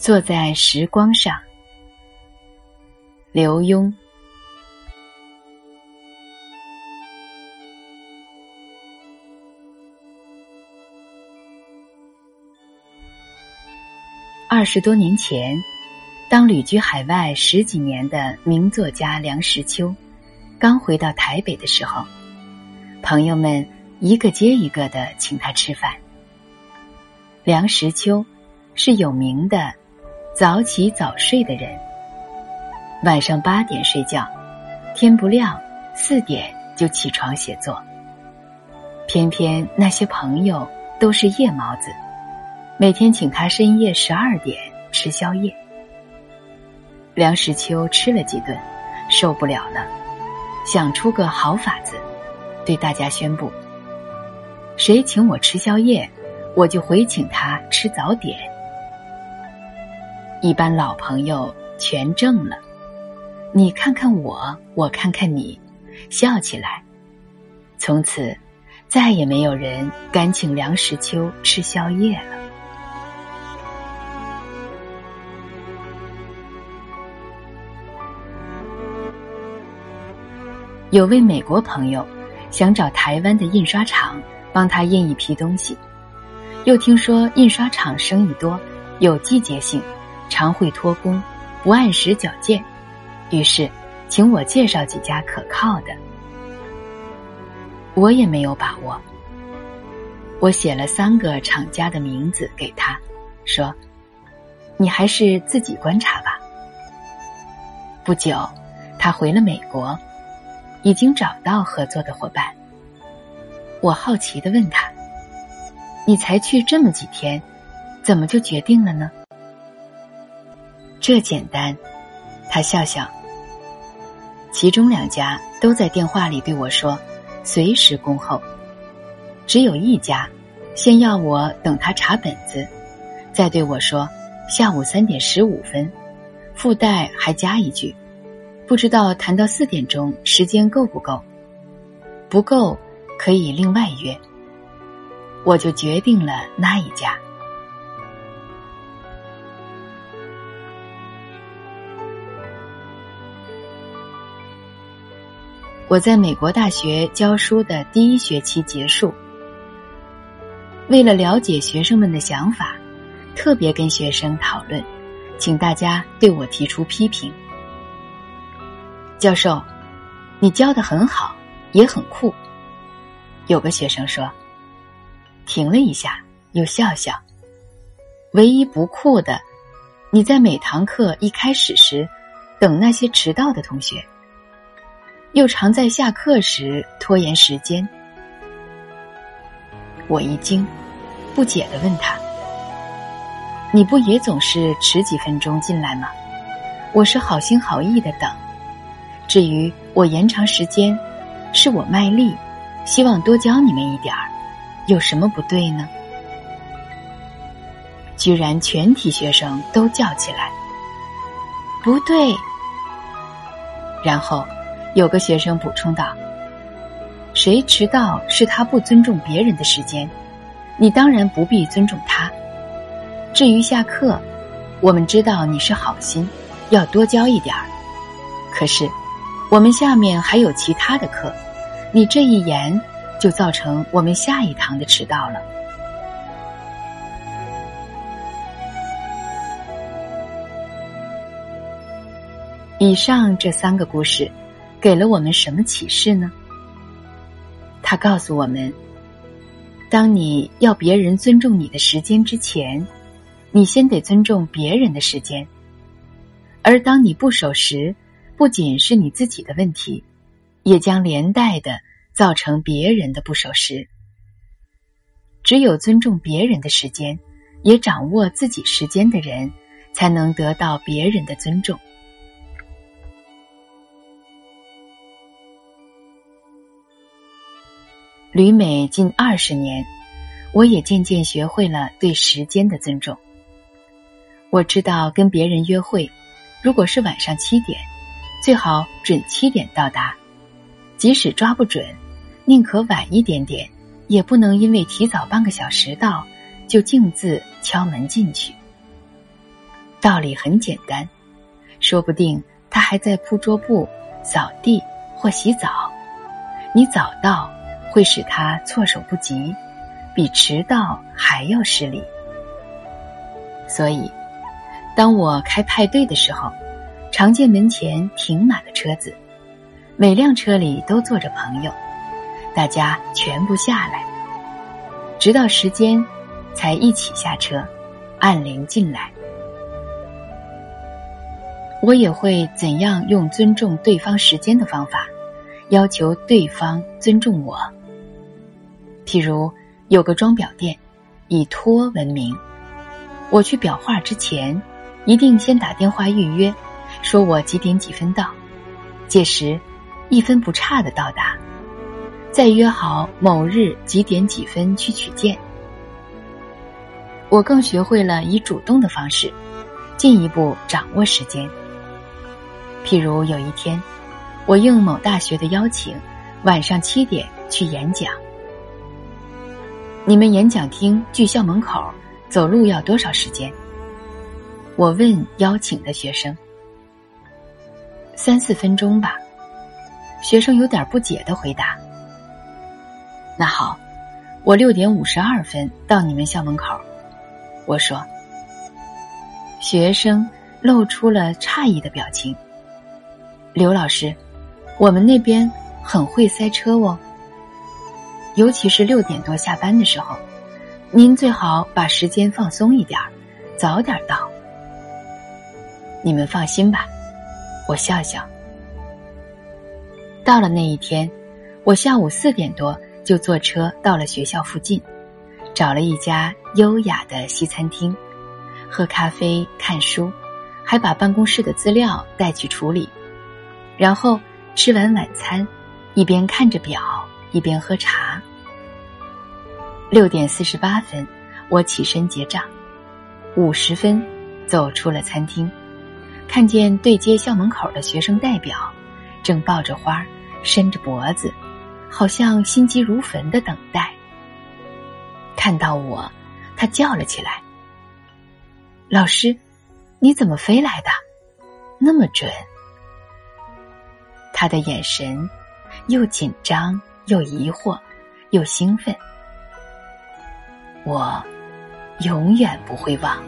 坐在时光上，刘墉。二十多年前，当旅居海外十几年的名作家梁实秋刚回到台北的时候，朋友们一个接一个的请他吃饭。梁实秋是有名的早起早睡的人，晚上八点睡觉，天不亮四点就起床写作。偏偏那些朋友都是夜猫子。每天请他深夜十二点吃宵夜，梁实秋吃了几顿，受不了了，想出个好法子，对大家宣布：谁请我吃宵夜，我就回请他吃早点。一般老朋友全怔了，你看看我，我看看你，笑起来。从此，再也没有人敢请梁实秋吃宵夜了。有位美国朋友想找台湾的印刷厂帮他印一批东西，又听说印刷厂生意多，有季节性，常会拖工，不按时缴件，于是请我介绍几家可靠的。我也没有把握，我写了三个厂家的名字给他，说：“你还是自己观察吧。”不久，他回了美国。已经找到合作的伙伴。我好奇的问他：“你才去这么几天，怎么就决定了呢？”这简单，他笑笑。其中两家都在电话里对我说：“随时恭候。”只有一家，先要我等他查本子，再对我说：“下午三点十五分。”附带还加一句。不知道谈到四点钟时间够不够？不够，可以另外约。我就决定了那一家。我在美国大学教书的第一学期结束，为了了解学生们的想法，特别跟学生讨论，请大家对我提出批评。教授，你教的很好，也很酷。有个学生说，停了一下，又笑笑。唯一不酷的，你在每堂课一开始时等那些迟到的同学，又常在下课时拖延时间。我一惊，不解的问他：“你不也总是迟几分钟进来吗？”我是好心好意的等。至于我延长时间，是我卖力，希望多教你们一点儿，有什么不对呢？居然全体学生都叫起来，不对。然后有个学生补充道：“谁迟到是他不尊重别人的时间，你当然不必尊重他。至于下课，我们知道你是好心，要多教一点儿，可是。”我们下面还有其他的课，你这一言就造成我们下一堂的迟到了。以上这三个故事，给了我们什么启示呢？他告诉我们：当你要别人尊重你的时间之前，你先得尊重别人的时间；而当你不守时，不仅是你自己的问题，也将连带的造成别人的不守时。只有尊重别人的时间，也掌握自己时间的人，才能得到别人的尊重。旅美近二十年，我也渐渐学会了对时间的尊重。我知道跟别人约会，如果是晚上七点。最好准七点到达，即使抓不准，宁可晚一点点，也不能因为提早半个小时到，就径自敲门进去。道理很简单，说不定他还在铺桌布、扫地或洗澡。你早到会使他措手不及，比迟到还要失礼。所以，当我开派对的时候，常见门前停满了车子，每辆车里都坐着朋友，大家全部下来，直到时间才一起下车，按铃进来。我也会怎样用尊重对方时间的方法，要求对方尊重我。譬如有个装裱店，以托闻名，我去裱画之前，一定先打电话预约，说我几点几分到，届时一分不差的到达，再约好某日几点几分去取件。我更学会了以主动的方式，进一步掌握时间。譬如有一天，我应某大学的邀请，晚上七点去演讲。你们演讲厅距校门口走路要多少时间？我问邀请的学生。三四分钟吧。学生有点不解的回答。那好，我六点五十二分到你们校门口。我说。学生露出了诧异的表情。刘老师，我们那边很会塞车哦。尤其是六点多下班的时候，您最好把时间放松一点儿，早点到。你们放心吧，我笑笑。到了那一天，我下午四点多就坐车到了学校附近，找了一家优雅的西餐厅，喝咖啡、看书，还把办公室的资料带去处理。然后吃完晚餐，一边看着表，一边喝茶。六点四十八分，我起身结账。五十分，走出了餐厅，看见对接校门口的学生代表，正抱着花，伸着脖子，好像心急如焚的等待。看到我，他叫了起来：“老师，你怎么飞来的？那么准！”他的眼神，又紧张又疑惑，又兴奋，我永远不会忘。